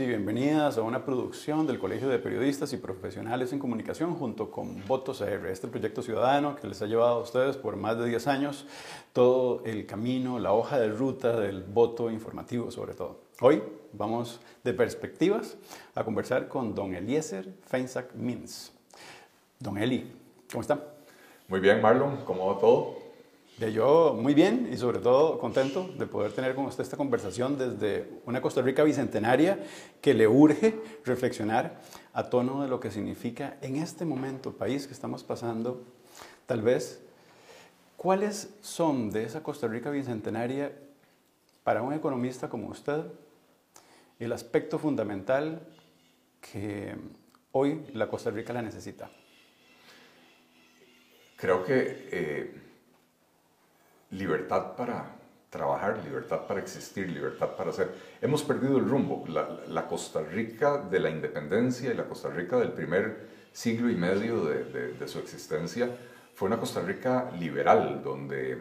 Y bienvenidas a una producción del Colegio de Periodistas y Profesionales en Comunicación junto con Votos AR, este proyecto ciudadano que les ha llevado a ustedes por más de 10 años todo el camino, la hoja de ruta del voto informativo sobre todo. Hoy vamos de perspectivas a conversar con don Eliezer Feinsack Mins. Don Eli, ¿cómo está? Muy bien, Marlon, ¿cómo va todo? De yo muy bien y sobre todo contento de poder tener con usted esta conversación desde una Costa Rica bicentenaria que le urge reflexionar a tono de lo que significa en este momento, país que estamos pasando, tal vez, ¿cuáles son de esa Costa Rica bicentenaria para un economista como usted el aspecto fundamental que hoy la Costa Rica la necesita? Creo que... Eh libertad para trabajar, libertad para existir, libertad para hacer. Hemos perdido el rumbo. La, Costa Rica de la independencia y la Costa Rica del primer siglo y medio de, su existencia fue una Costa Rica liberal, donde eh,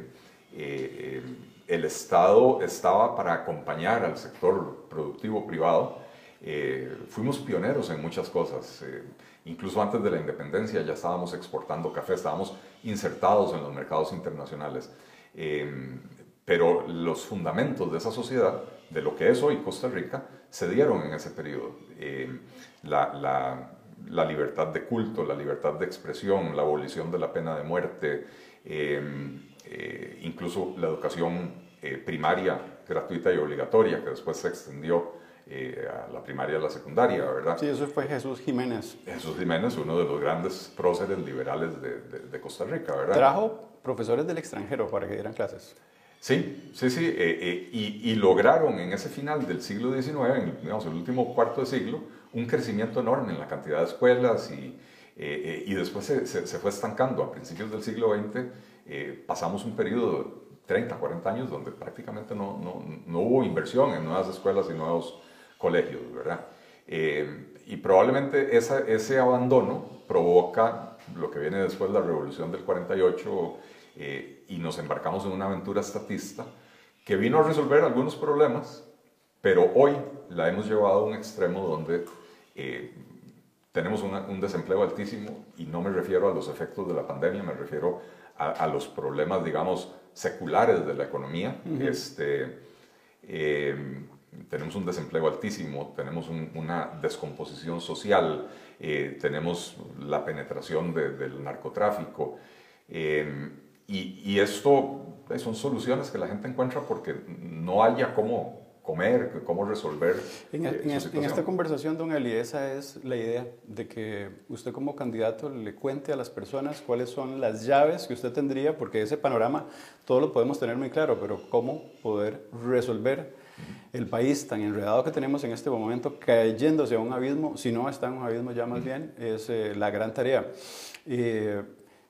eh, el Estado estaba para acompañar al sector productivo privado. Eh, fuimos pioneros en muchas cosas. incluso antes de la independencia ya estábamos exportando café, estábamos insertados en los mercados internacionales. Em, pero los fundamentos de esa sociedad, de lo que es hoy Costa Rica, se dieron en ese periodo. Em, la, la, libertad de culto, la libertad de expresión, la abolición de la pena de muerte, em, eh, incluso la educación eh, primaria gratuita y obligatoria, que después se extendió eh, a la primaria y a la secundaria, ¿verdad? Sí, eso fue Jesús Jiménez. Jesús Jiménez, uno de los grandes próceres liberales de, de, de Costa Rica, ¿verdad? Trajo profesores del extranjero para que dieran clases. Sí, sí, sí, eh, eh, y, lograron en ese final del siglo XIX, en digamos, el último cuarto de siglo, un crecimiento enorme en la cantidad de escuelas y, eh, y después se, se, fue estancando. A principios del siglo XX pasamos un periodo de 30, 40 años donde prácticamente no, no, no hubo inversión en nuevas escuelas y nuevos colegios, ¿verdad? y probablemente esa, ese abandono provoca lo que viene después de la revolución del 48 eh, y nos embarcamos en una aventura estatista que vino a resolver algunos problemas, pero hoy la hemos llevado a un extremo donde eh, tenemos un desempleo altísimo y no me refiero a los efectos de la pandemia, me refiero a, los problemas, digamos, seculares de la economía. este, eh, tenemos un desempleo altísimo, tenemos una descomposición social, tenemos la penetración del narcotráfico. Y, esto eh, son soluciones que la gente encuentra porque no haya cómo comer, cómo resolver. En, eh, en, esta conversación, don Eli, esa es la idea de que usted como candidato le cuente a las personas cuáles son las llaves que usted tendría, porque ese panorama todo lo podemos tener muy claro, pero cómo poder resolver el país tan enredado que tenemos en este momento, cayéndose a un abismo, si no está en un abismo ya más bien, es eh, la gran tarea.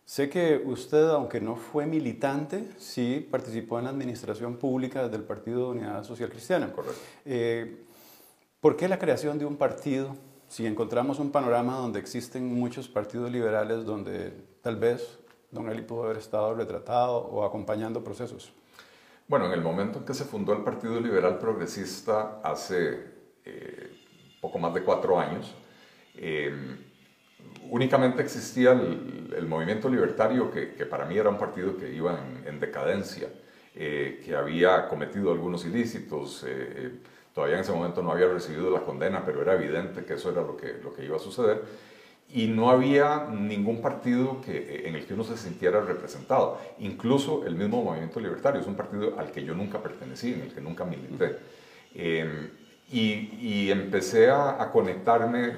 Sé que usted, aunque no fue militante, sí participó en la administración pública del Partido de Unidad Social Cristiana. Correcto. Eh, ¿Por qué la creación de un partido? Si encontramos un panorama donde existen muchos partidos liberales donde tal vez don Eli pudo haber estado retratado o acompañando procesos. Bueno, en el momento en que se fundó el Partido Liberal Progresista hace eh, poco más de cuatro años, eh, únicamente existía el, movimiento libertario, que, para mí era un partido que iba en, decadencia, eh, que había cometido algunos ilícitos. Eh, eh, todavía en ese momento no había recibido la condena, pero era evidente que eso era lo que, lo que iba a suceder. Y no había ningún partido que, en el que uno se sintiera representado. Incluso el mismo movimiento libertario es un partido al que yo nunca pertenecí, en el que nunca milité. Y, y, empecé a, a conectarme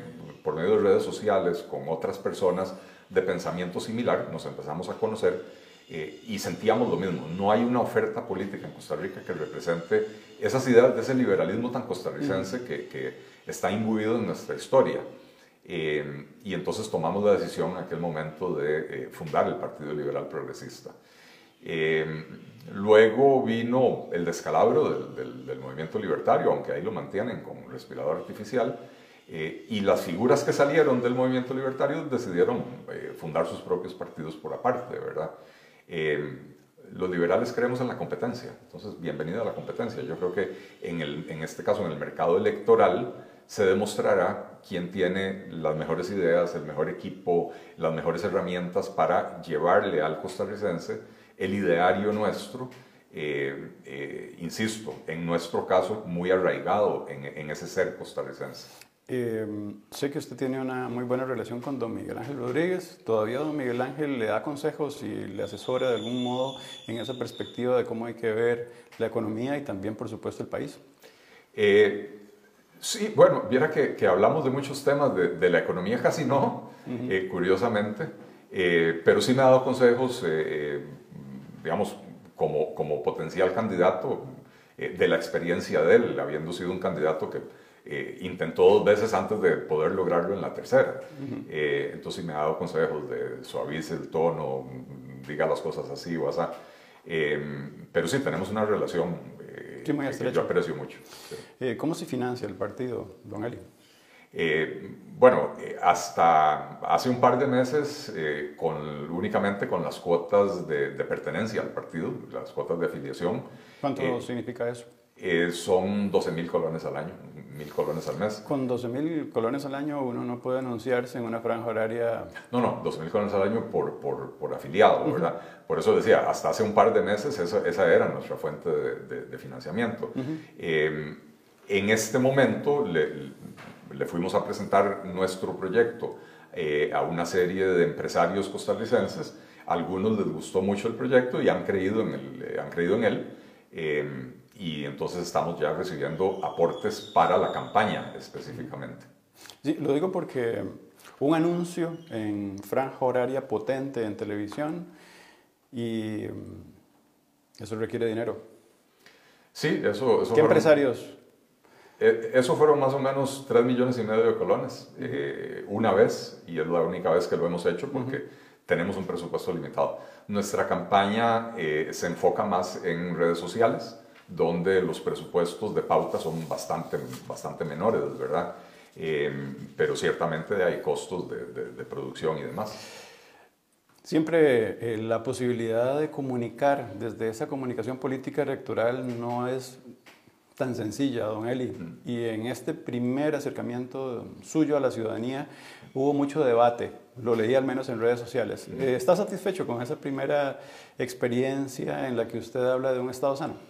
por medio de redes sociales con otras personas de pensamiento similar, nos empezamos a conocer eh, y sentíamos lo mismo. No hay una oferta política en Costa Rica que represente esas ideas de ese liberalismo tan costarricense que, que, está imbuido en nuestra historia. Eh, y entonces tomamos la decisión en aquel momento de eh, fundar el Partido Liberal Progresista. luego vino el descalabro del, del, del movimiento libertario, aunque ahí lo mantienen con respirador artificial. Eh, y las figuras que salieron del movimiento libertario decidieron eh, fundar sus propios partidos por aparte, ¿verdad? Eh, los liberales creemos en la competencia, entonces bienvenida a la competencia. Yo creo que en, el, en este caso, en el mercado electoral, se demostrará quién tiene las mejores ideas, el mejor equipo, las mejores herramientas para llevarle al costarricense el ideario nuestro, eh, eh, insisto, en nuestro caso, muy arraigado en, en ese ser costarricense. Em, sé que usted tiene una muy buena relación con don Miguel Ángel Rodríguez. ¿Todavía don Miguel Ángel le da consejos y le asesora de algún modo en esa perspectiva de cómo hay que ver la economía y también, por supuesto, el país? Eh, sí, bueno, viera que, que, hablamos de muchos temas, de, de la economía casi no, eh, curiosamente, eh, pero sí me ha dado consejos, digamos, como, como potencial candidato, de la experiencia de él, habiendo sido un candidato que eh, intentó dos veces antes de poder lograrlo en la tercera. Eh, entonces me ha dado consejos de suavice el tono, diga las cosas así o así. Em, pero sí, tenemos una relación eh, que yo aprecio mucho. ¿Cómo se financia el partido, don Eli? bueno, hasta hace un par de meses, con, únicamente con las cuotas de, de, pertenencia al partido, las cuotas de afiliación. ¿Cuánto significa eso? son 12 mil colones al año, mil colones al mes. Con 12 mil colones al año uno no puede anunciarse en una franja horaria. No, no, 12 mil colones al año por, por, por afiliado, ¿verdad? Por eso decía, hasta hace un par de meses esa, esa era nuestra fuente de, de, financiamiento. Em, en este momento le, le, fuimos a presentar nuestro proyecto eh, a una serie de empresarios costarricenses. A algunos les gustó mucho el proyecto y han creído en, el, eh, han creído en él. Eh, y entonces estamos ya recibiendo aportes para la campaña específicamente. Sí, lo digo porque un anuncio en franja horaria potente en televisión y mm, eso requiere dinero. Sí, eso... ¿Qué empresarios? Eh, eso fueron más o menos 3 millones y medio de colones eh, una vez y es la única vez que lo hemos hecho porque tenemos un presupuesto limitado. Nuestra campaña eh, se enfoca más en redes sociales donde los presupuestos de pauta son bastante, bastante menores, ¿verdad? Eh, pero ciertamente hay costos de, de, producción y demás. Siempre eh, la posibilidad de comunicar desde esa comunicación política electoral no es tan sencilla, don Eli. Y en este primer acercamiento suyo a la ciudadanía hubo mucho debate, lo leí al menos en redes sociales. Eh, ¿Está satisfecho con esa primera experiencia en la que usted habla de un Estado sano?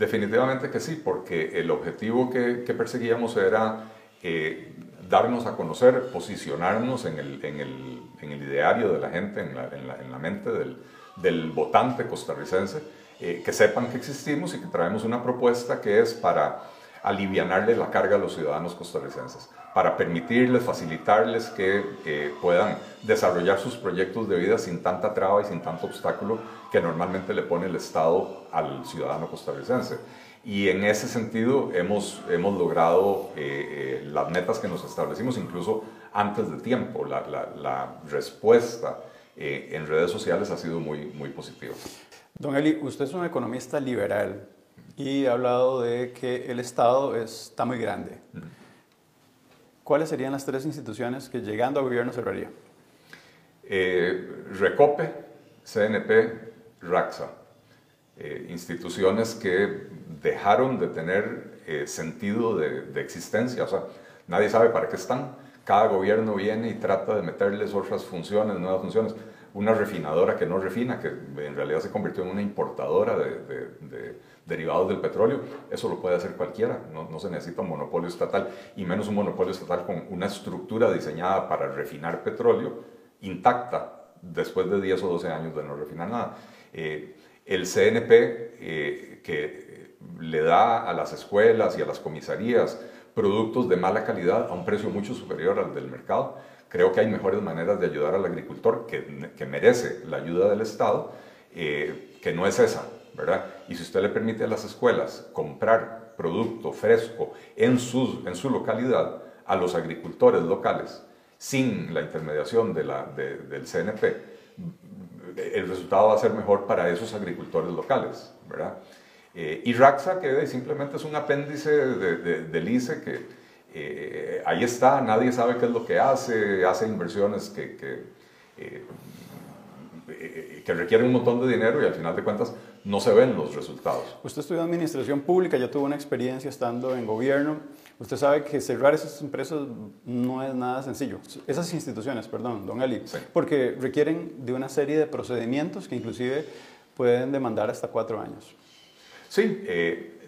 Definitivamente que sí, porque el objetivo que, perseguíamos era eh, darnos a conocer, posicionarnos en el, ideario de la gente, en la, en la, mente del, del, votante costarricense, eh, que sepan que existimos y que traemos una propuesta que es para alivianarle la carga a los ciudadanos costarricenses, para permitirles, facilitarles que eh, puedan desarrollar sus proyectos de vida sin tanta traba y sin tanto obstáculo que normalmente le pone el Estado al ciudadano costarricense. Y en ese sentido hemos, hemos logrado eh, eh, las metas que nos establecimos incluso antes de tiempo. La, la, respuesta en redes sociales ha sido muy, muy positiva. Don Eli, usted es un economista liberal y ha hablado de que el Estado está muy grande. ¿Cuáles serían las tres instituciones que llegando a gobierno cerraría? Eh, Recope, CNP, RAXA. Eh, instituciones que dejaron de tener eh, sentido de, de, existencia, o sea, nadie sabe para qué están. Cada gobierno viene y trata de meterles otras funciones, nuevas funciones. Una refinadora que no refina, que en realidad se convirtió en una importadora de, de derivados del petróleo, eso lo puede hacer cualquiera, no, no, se necesita un monopolio estatal, y menos un monopolio estatal con una estructura diseñada para refinar petróleo intacta después de 10 o 12 años de no refinar nada. Eh, el CNP eh, que le da a las escuelas y a las comisarías productos de mala calidad a un precio mucho superior al del mercado, creo que hay mejores maneras de ayudar al agricultor que, que merece la ayuda del Estado, eh, que no es esa, y si usted le permite a las escuelas comprar producto fresco en su, en su localidad a los agricultores locales, sin la intermediación de del CNP, el resultado va a ser mejor para esos agricultores locales. Eh, y RAXA, que simplemente es un apéndice del ICE que eh, ahí está, nadie sabe qué es lo que hace, hace inversiones que, que, eh, que requieren un montón de dinero y al final de cuentas no se ven los resultados. Usted estudió administración pública, ya tuvo una experiencia estando en gobierno. Usted sabe que cerrar esas empresas no es nada sencillo. Esas instituciones, perdón, don Eli, porque requieren de una serie de procedimientos que inclusive pueden demandar hasta cuatro años. Sí, eh,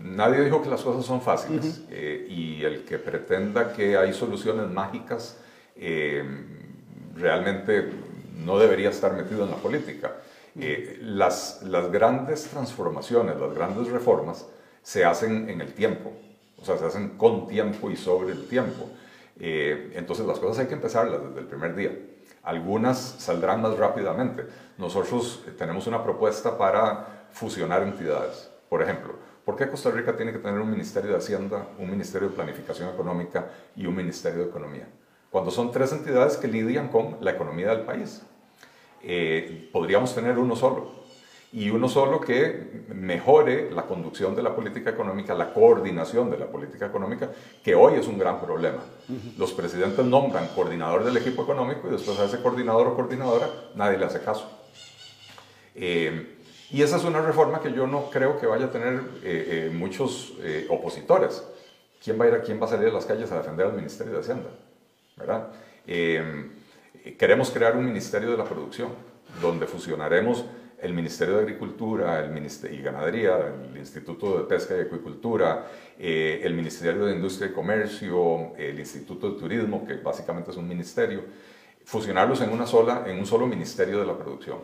nadie dijo que las cosas son fáciles eh, y el que pretenda que hay soluciones mágicas eh, realmente no debería estar metido en la política. Las, las grandes transformaciones, las grandes reformas se hacen en el tiempo, o sea, se hacen con tiempo y sobre el tiempo. entonces las cosas hay que empezarlas desde el primer día. Algunas saldrán más rápidamente. Nosotros tenemos una propuesta para fusionar entidades. Por ejemplo, ¿por qué Costa Rica tiene que tener un Ministerio de Hacienda, un Ministerio de Planificación Económica y un Ministerio de Economía? Cuando son tres entidades que lidian con la economía del país. Eh, podríamos tener uno solo y uno solo que mejore la conducción de la política económica, la coordinación de la política económica, que hoy es un gran problema. Los presidentes nombran coordinador del equipo económico y después a ese coordinador o coordinadora nadie le hace caso. Eh, y esa es una reforma que yo no creo que vaya a tener eh, eh, muchos opositores. ¿Quién va a ir a quién va a salir a las calles a defender al Ministerio de Hacienda? ¿Verdad? Queremos crear un Ministerio de la Producción, donde fusionaremos el Ministerio de Agricultura el Ministerio y Ganadería, el Instituto de Pesca y Acuicultura, eh, el Ministerio de Industria y Comercio, el Instituto de Turismo, que básicamente es un ministerio, fusionarlos en, una sola, en un solo Ministerio de la Producción.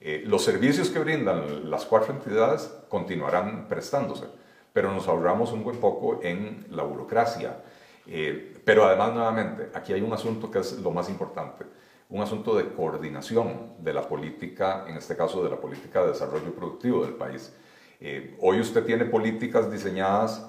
Eh, los servicios que brindan las cuatro entidades continuarán prestándose, pero nos ahorramos un buen poco en la burocracia. Eh, pero además, nuevamente, aquí hay un asunto que es lo más importante un asunto de coordinación de la política, en este caso de la política de desarrollo productivo del país. Eh, hoy usted tiene políticas diseñadas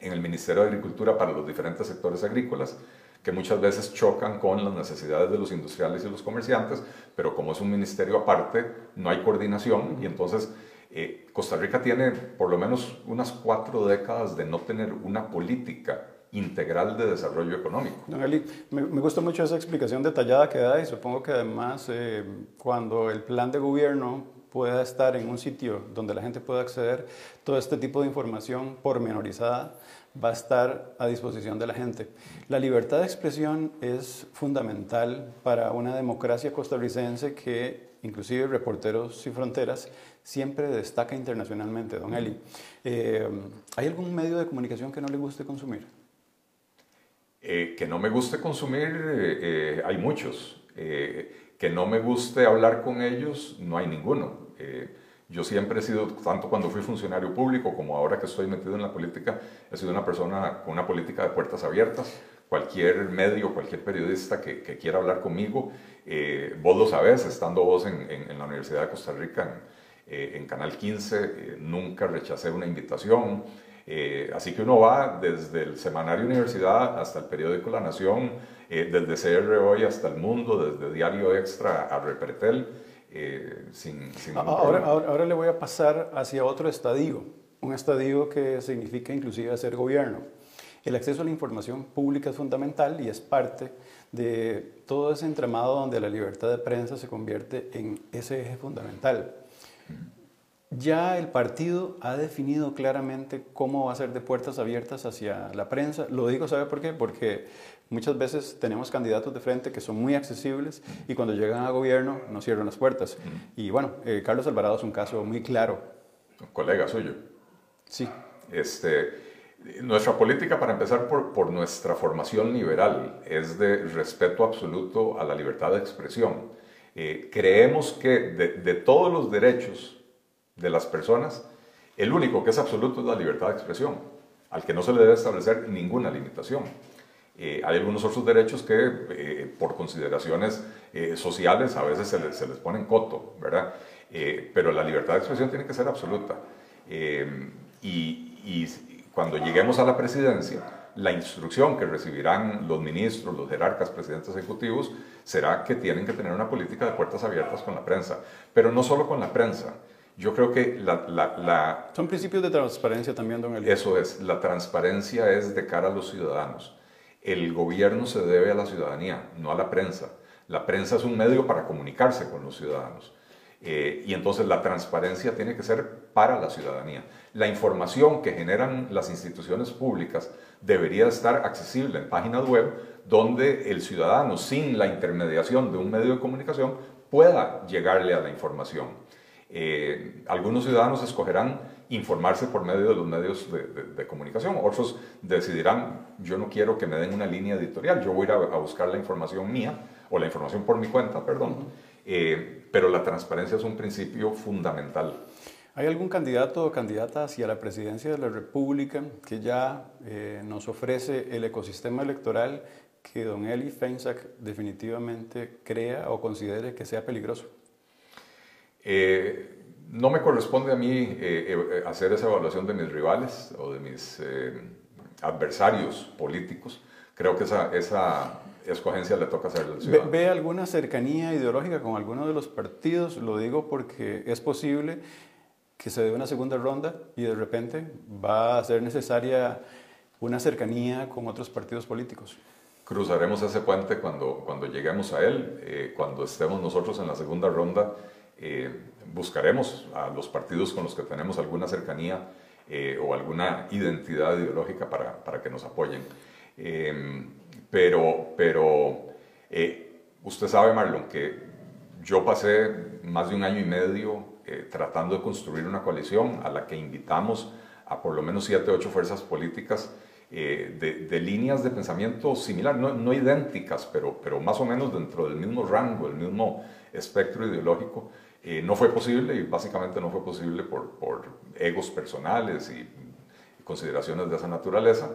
en el Ministerio de Agricultura para los diferentes sectores agrícolas que muchas veces chocan con las necesidades de los industriales y los comerciantes, pero como es un ministerio aparte, no hay coordinación y entonces eh, Costa Rica tiene por lo menos unas cuatro décadas de no tener una política integral de desarrollo económico. Don Eli, me, gusta mucho esa explicación detallada que da y supongo que además eh, cuando el plan de gobierno pueda estar en un sitio donde la gente pueda acceder, todo este tipo de información pormenorizada va a estar a disposición de la gente. La libertad de expresión es fundamental para una democracia costarricense que inclusive Reporteros Sin Fronteras siempre destaca internacionalmente, don Eli. Eh, ¿Hay algún medio de comunicación que no le guste consumir? Eh, que no me guste consumir, eh, eh, hay muchos. que no me guste hablar con ellos, no hay ninguno. yo siempre he sido, tanto cuando fui funcionario público como ahora que estoy metido en la política, he sido una persona con una política de puertas abiertas. Cualquier medio, cualquier periodista que, quiera hablar conmigo, vos lo sabés, estando vos en, la Universidad de Costa Rica, en, en Canal 15, nunca rechacé una invitación. Eh, así que uno va desde el semanario Universidad hasta el periódico La Nación, eh, desde CR Hoy hasta El Mundo, desde Diario Extra a Repretel, eh, sin, ahora, ahora, le voy a pasar hacia otro estadio, un estadio que significa inclusive hacer gobierno. El acceso a la información pública es fundamental y es parte de todo ese entramado donde la libertad de prensa se convierte en ese eje fundamental. Ya el partido ha definido claramente cómo va a ser de puertas abiertas hacia la prensa. Lo digo, ¿sabe por qué? Porque muchas veces tenemos candidatos de frente que son muy accesibles y cuando llegan a gobierno no cierran las puertas. Y bueno, eh, Carlos Alvarado es un caso muy claro. Un colega suyo. Sí. Este, nuestra política, para empezar por, por nuestra formación liberal, es de respeto absoluto a la libertad de expresión. Eh, creemos que de, de todos los derechos de las personas, el único que es absoluto es la libertad de expresión, al que no se le debe establecer ninguna limitación. Eh, hay algunos otros derechos que eh, por consideraciones eh, sociales a veces se les, se les ponen coto, ¿verdad? pero la libertad de expresión tiene que ser absoluta. Y, y, cuando lleguemos a la presidencia, la instrucción que recibirán los ministros, los jerarcas, presidentes ejecutivos, será que tienen que tener una política de puertas abiertas con la prensa, pero no solo con la prensa, yo creo que la, Son principios de transparencia también, don Elías. Eso es, la transparencia es de cara a los ciudadanos. El gobierno se debe a la ciudadanía, no a la prensa. La prensa es un medio para comunicarse con los ciudadanos. Eh, y entonces la transparencia tiene que ser para la ciudadanía. La información que generan las instituciones públicas debería estar accesible en páginas web donde el ciudadano, sin la intermediación de un medio de comunicación, pueda llegarle a la información. Eh, algunos ciudadanos escogerán informarse por medio de los medios de, comunicación, otros decidirán, yo no quiero que me den una línea editorial, yo voy a a, buscar la información mía, o la información por mi cuenta, perdón, eh, pero la transparencia es un principio fundamental. ¿Hay algún candidato o candidata hacia la presidencia de la República que ya eh, nos ofrece el ecosistema electoral que don Eli Feinsack definitivamente crea o considere que sea peligroso? Eh, no me corresponde a mí eh, eh, hacer esa evaluación de mis rivales o de mis adversarios políticos. Creo que esa, esa escogencia le toca hacer al ciudadano. ¿Ve, alguna cercanía ideológica con alguno de los partidos? Lo digo porque es posible que se dé una segunda ronda y de repente va a ser necesaria una cercanía con otros partidos políticos cruzaremos ese puente cuando, cuando lleguemos a él, eh, cuando estemos nosotros en la segunda ronda, eh, buscaremos a los partidos con los que tenemos alguna cercanía eh, o alguna identidad ideológica para, para que nos apoyen. Pero pero usted sabe, Marlon, que yo pasé más de un año y medio tratando de construir una coalición a la que invitamos a por lo menos siete, ocho fuerzas políticas eh, de, líneas de pensamiento similar, no, no, idénticas, pero, pero más o menos dentro del mismo rango, el mismo espectro ideológico, eh, no fue posible y básicamente no fue posible por, por egos personales y consideraciones de esa naturaleza.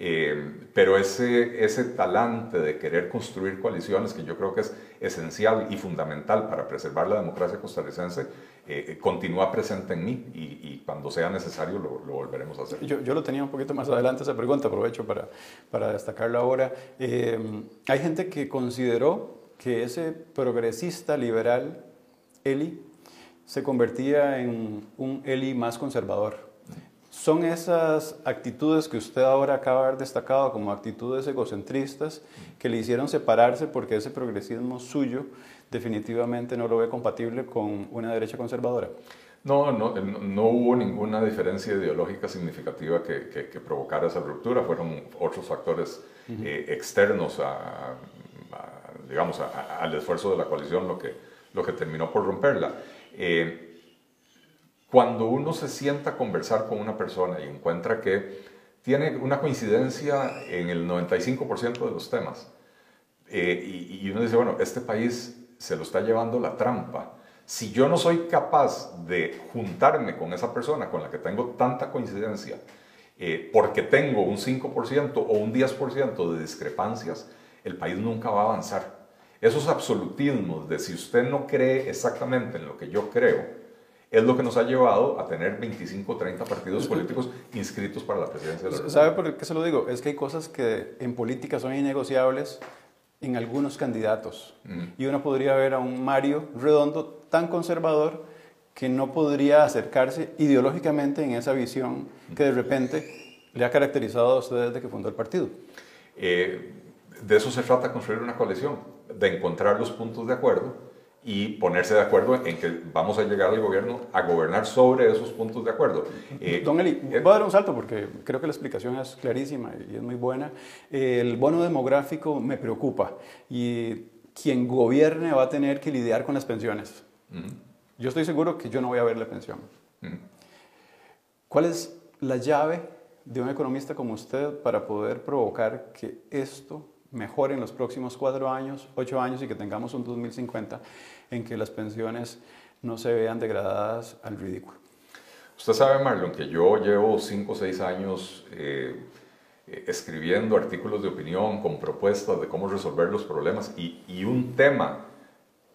Eh, pero ese, ese talante de querer construir coaliciones, que yo creo que es esencial y fundamental para preservar la democracia costarricense, eh, eh, continúa presente en mí y, cuando sea necesario lo, volveremos a hacer. Yo, yo, lo tenía un poquito más adelante esa pregunta, aprovecho para, para destacarlo ahora. hay gente que consideró que ese progresista liberal, Eli, se convertía en un Eli más conservador. ¿Son esas actitudes que usted ahora acaba de haber destacado como actitudes egocentristas que le hicieron separarse porque ese progresismo suyo definitivamente no lo ve compatible con una derecha conservadora? No, no, no hubo ninguna diferencia ideológica significativa que, que, provocara esa ruptura, fueron otros factores eh, externos a, digamos, al esfuerzo de la coalición lo que, lo que terminó por romperla. Eh, cuando uno se sienta a conversar con una persona y encuentra que tiene una coincidencia en el 95% de los temas, eh, y, uno dice, bueno, este país se lo está llevando la trampa. Si yo no soy capaz de juntarme con esa persona con la que tengo tanta coincidencia, eh, porque tengo un 5% o un 10% de discrepancias, el país nunca va a avanzar. Esos absolutismos de si usted no cree exactamente en lo que yo creo, es lo que nos ha llevado a tener 25 o 30 partidos políticos inscritos para la presidencia de la República. ¿Sabe por qué se lo digo? Es que hay cosas que en política son innegociables en algunos candidatos. Y uno podría ver a un Mario Redondo tan conservador que no podría acercarse ideológicamente en esa visión que de repente le ha caracterizado a usted desde que fundó el partido. Eh, de eso se trata construir una coalición, de encontrar los puntos de acuerdo y ponerse de acuerdo en que vamos a llegar al gobierno a gobernar sobre esos puntos de acuerdo. Eh, Don Eli, eh, voy a dar un salto porque creo que la explicación es clarísima y es muy buena. el bono demográfico me preocupa y quien gobierne va a tener que lidiar con las pensiones. Yo estoy seguro que yo no voy a ver la pensión. ¿Cuál es la llave de un economista como usted para poder provocar que esto mejore en los próximos cuatro años, ocho años y que tengamos un 2050 en que las pensiones no se vean degradadas al ridículo. Usted sabe, Marlon, que yo llevo cinco o seis años eh, escribiendo artículos de opinión con propuestas de cómo resolver los problemas y, un tema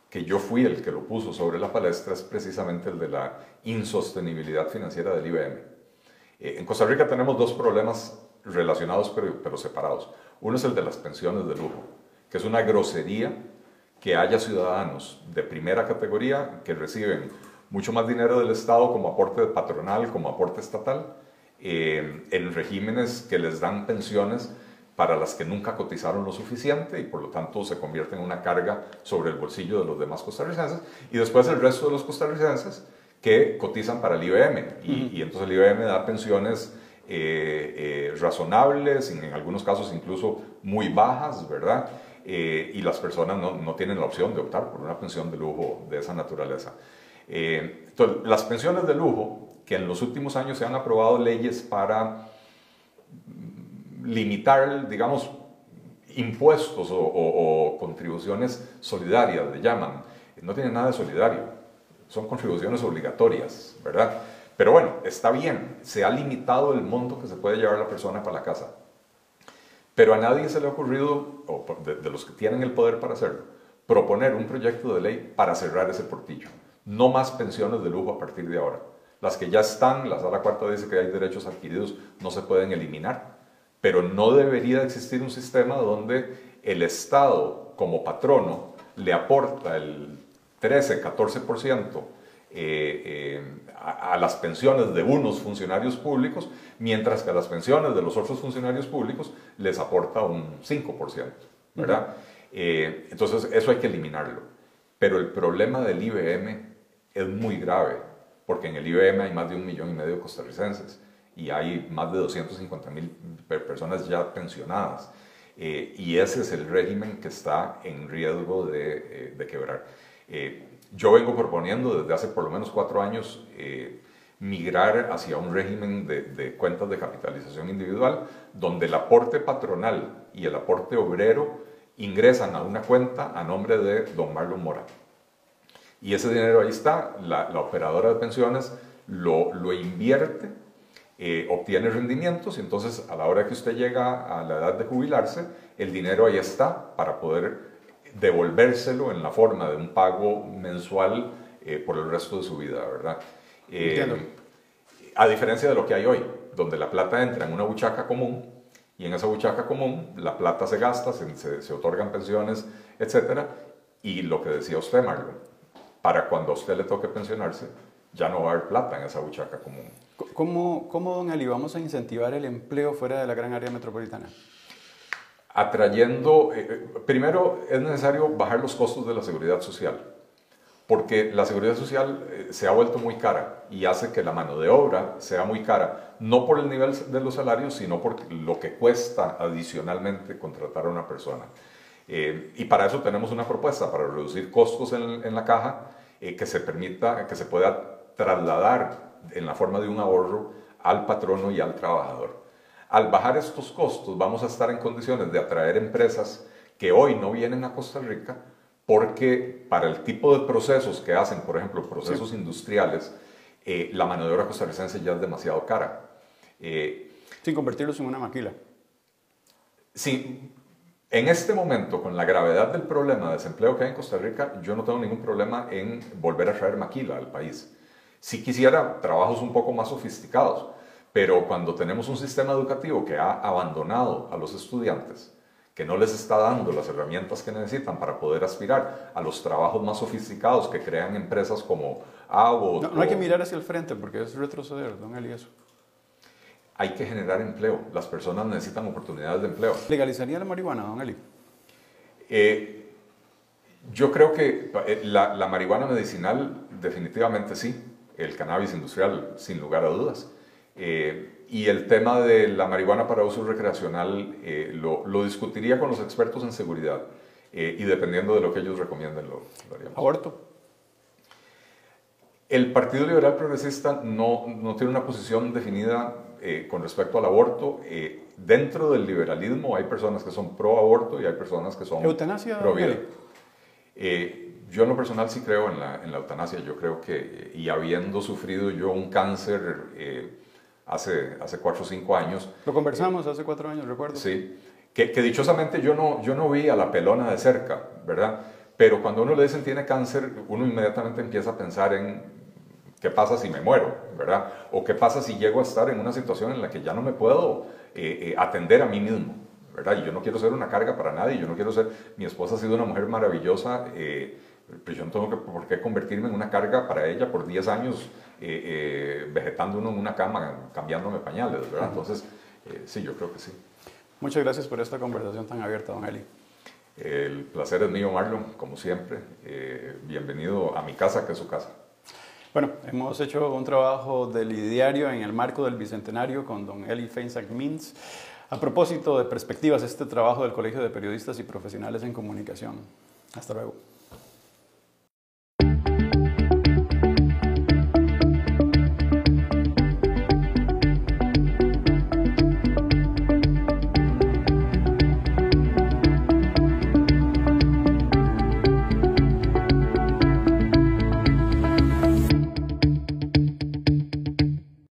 que yo fui el que lo puso sobre la palestra es precisamente el de la insostenibilidad financiera del IBM. Eh, en Costa Rica tenemos dos problemas relacionados pero separados. Uno es el de las pensiones de lujo, que es una grosería que haya ciudadanos de primera categoría que reciben mucho más dinero del Estado como aporte patronal, como aporte estatal, eh, en regímenes que les dan pensiones para las que nunca cotizaron lo suficiente y por lo tanto se convierte en una carga sobre el bolsillo de los demás costarricenses. Y después el resto de los costarricenses que cotizan para el IBM. Y, entonces el IBM da pensiones eh, eh, razonables, en, algunos casos incluso muy bajas, ¿verdad? Eh, y las personas no, no, tienen la opción de optar por una pensión de lujo de esa naturaleza. entonces, las pensiones de lujo, que en los últimos años se han aprobado leyes para limitar, digamos, impuestos o, contribuciones solidarias, le llaman. No tiene nada de solidario, son contribuciones obligatorias, ¿verdad? Pero bueno, está bien, se ha limitado el monto que se puede llevar la persona para la casa. Pero a nadie se le ha ocurrido, de, los que tienen el poder para hacerlo, proponer un proyecto de ley para cerrar ese portillo. No más pensiones de lujo a partir de ahora. Las que ya están, la sala cuarta dice que hay derechos adquiridos, no se pueden eliminar pero no debería existir un sistema donde el Estado como patrono le aporta el 13-14% eh, eh, a, las pensiones de unos funcionarios públicos, mientras que a las pensiones de los otros funcionarios públicos les aporta un 5%, ¿verdad? Eh, entonces eso hay que eliminarlo. Pero el problema del IBM es muy grave, porque en el IBM hay más de un millón y medio de costarricenses y hay más de 250 mil personas ya pensionadas. Eh, y ese es el régimen que está en riesgo de, eh, quebrar. Eh, yo vengo proponiendo desde hace por lo menos cuatro años migrar hacia un régimen de, de, cuentas de capitalización individual donde el aporte patronal y el aporte obrero ingresan a una cuenta a nombre de don Marlon Mora. Y ese dinero ahí está, la, la operadora de pensiones lo, lo invierte eh, obtiene rendimientos y entonces a la hora que usted llega a la edad de jubilarse, el dinero ahí está para poder devolvérselo en la forma de un pago mensual eh, por el resto de su vida, ¿verdad? Eh, a diferencia de lo que hay hoy, donde la plata entra en una buchaca común y en esa buchaca común la plata se gasta, se, se, otorgan pensiones, etc. Y lo que decía usted, Marlon, para cuando a usted le toque pensionarse, ya no va a haber plata en esa buchaca común. ¿Cómo, ¿Cómo, don Eli, vamos a incentivar el empleo fuera de la gran área metropolitana? Atrayendo, eh, eh, primero es necesario bajar los costos de la seguridad social, porque la seguridad social eh, se ha vuelto muy cara y hace que la mano de obra sea muy cara, no por el nivel de los salarios, sino por lo que cuesta adicionalmente contratar a una persona. y para eso tenemos una propuesta, para reducir costos en, en la caja, que se permita, que se pueda trasladar en la forma de un ahorro al patrono y al trabajador. Al bajar estos costos vamos a estar en condiciones de atraer empresas que hoy no vienen a Costa Rica porque para el tipo de procesos que hacen, por ejemplo, procesos industriales, eh, la mano de obra costarricense ya es demasiado cara. Eh, Sin convertirlos en una maquila. Sí, en este momento, con la gravedad del problema de desempleo que hay en Costa Rica, yo no tengo ningún problema en volver a traer maquila al país. Si quisiera trabajos un poco más sofisticados, pero cuando tenemos un sistema educativo que ha abandonado a los estudiantes, que no les está dando las herramientas que necesitan para poder aspirar a los trabajos más sofisticados que crean empresas como AVO. No, no hay que mirar hacia el frente porque es retroceder, don Eli, eso. Hay que generar empleo. Las personas necesitan oportunidades de empleo. ¿Legalizaría la marihuana, don Eli? Eh, yo creo que eh, la, la marihuana medicinal definitivamente sí el cannabis industrial, sin lugar a dudas. Eh, y el tema de la marihuana para uso recreacional eh, lo, lo, discutiría con los expertos en seguridad eh, y dependiendo de lo que ellos recomienden lo, haríamos. ¿Aborto? El Partido Liberal Progresista no, no tiene una posición definida con respecto al aborto. dentro del liberalismo hay personas que son pro aborto y hay personas que son ¿Eutanasia, pro vida. Yo en lo personal sí creo en la, en la eutanasia. Yo creo que, y habiendo sufrido yo un cáncer eh, hace, hace cuatro o cinco años. Lo conversamos hace cuatro años, recuerdo. Sí, que, que, dichosamente yo no, yo no vi a la pelona de cerca, ¿verdad? Pero cuando uno le dicen tiene cáncer, uno inmediatamente empieza a pensar en qué pasa si me muero, ¿verdad? O qué pasa si llego a estar en una situación en la que ya no me puedo eh, eh, atender a mí mismo, ¿verdad? Y yo no quiero ser una carga para nadie, yo no quiero ser, mi esposa ha sido una mujer maravillosa, eh, pues yo no tengo que, por qué convertirme en una carga para ella por 10 años eh, eh, vegetando uno en una cama, cambiándome pañales, ¿verdad? Entonces, eh, sí, yo creo que sí. Muchas gracias por esta conversación tan abierta, don Eli. El placer es mío, Marlon, como siempre. Eh, bienvenido a mi casa, que es su casa. Bueno, hemos hecho un trabajo de lidiario en el marco del Bicentenario con don Eli Feinsack Mintz. A propósito de perspectivas, este trabajo del Colegio de Periodistas y Profesionales en Comunicación. Hasta luego.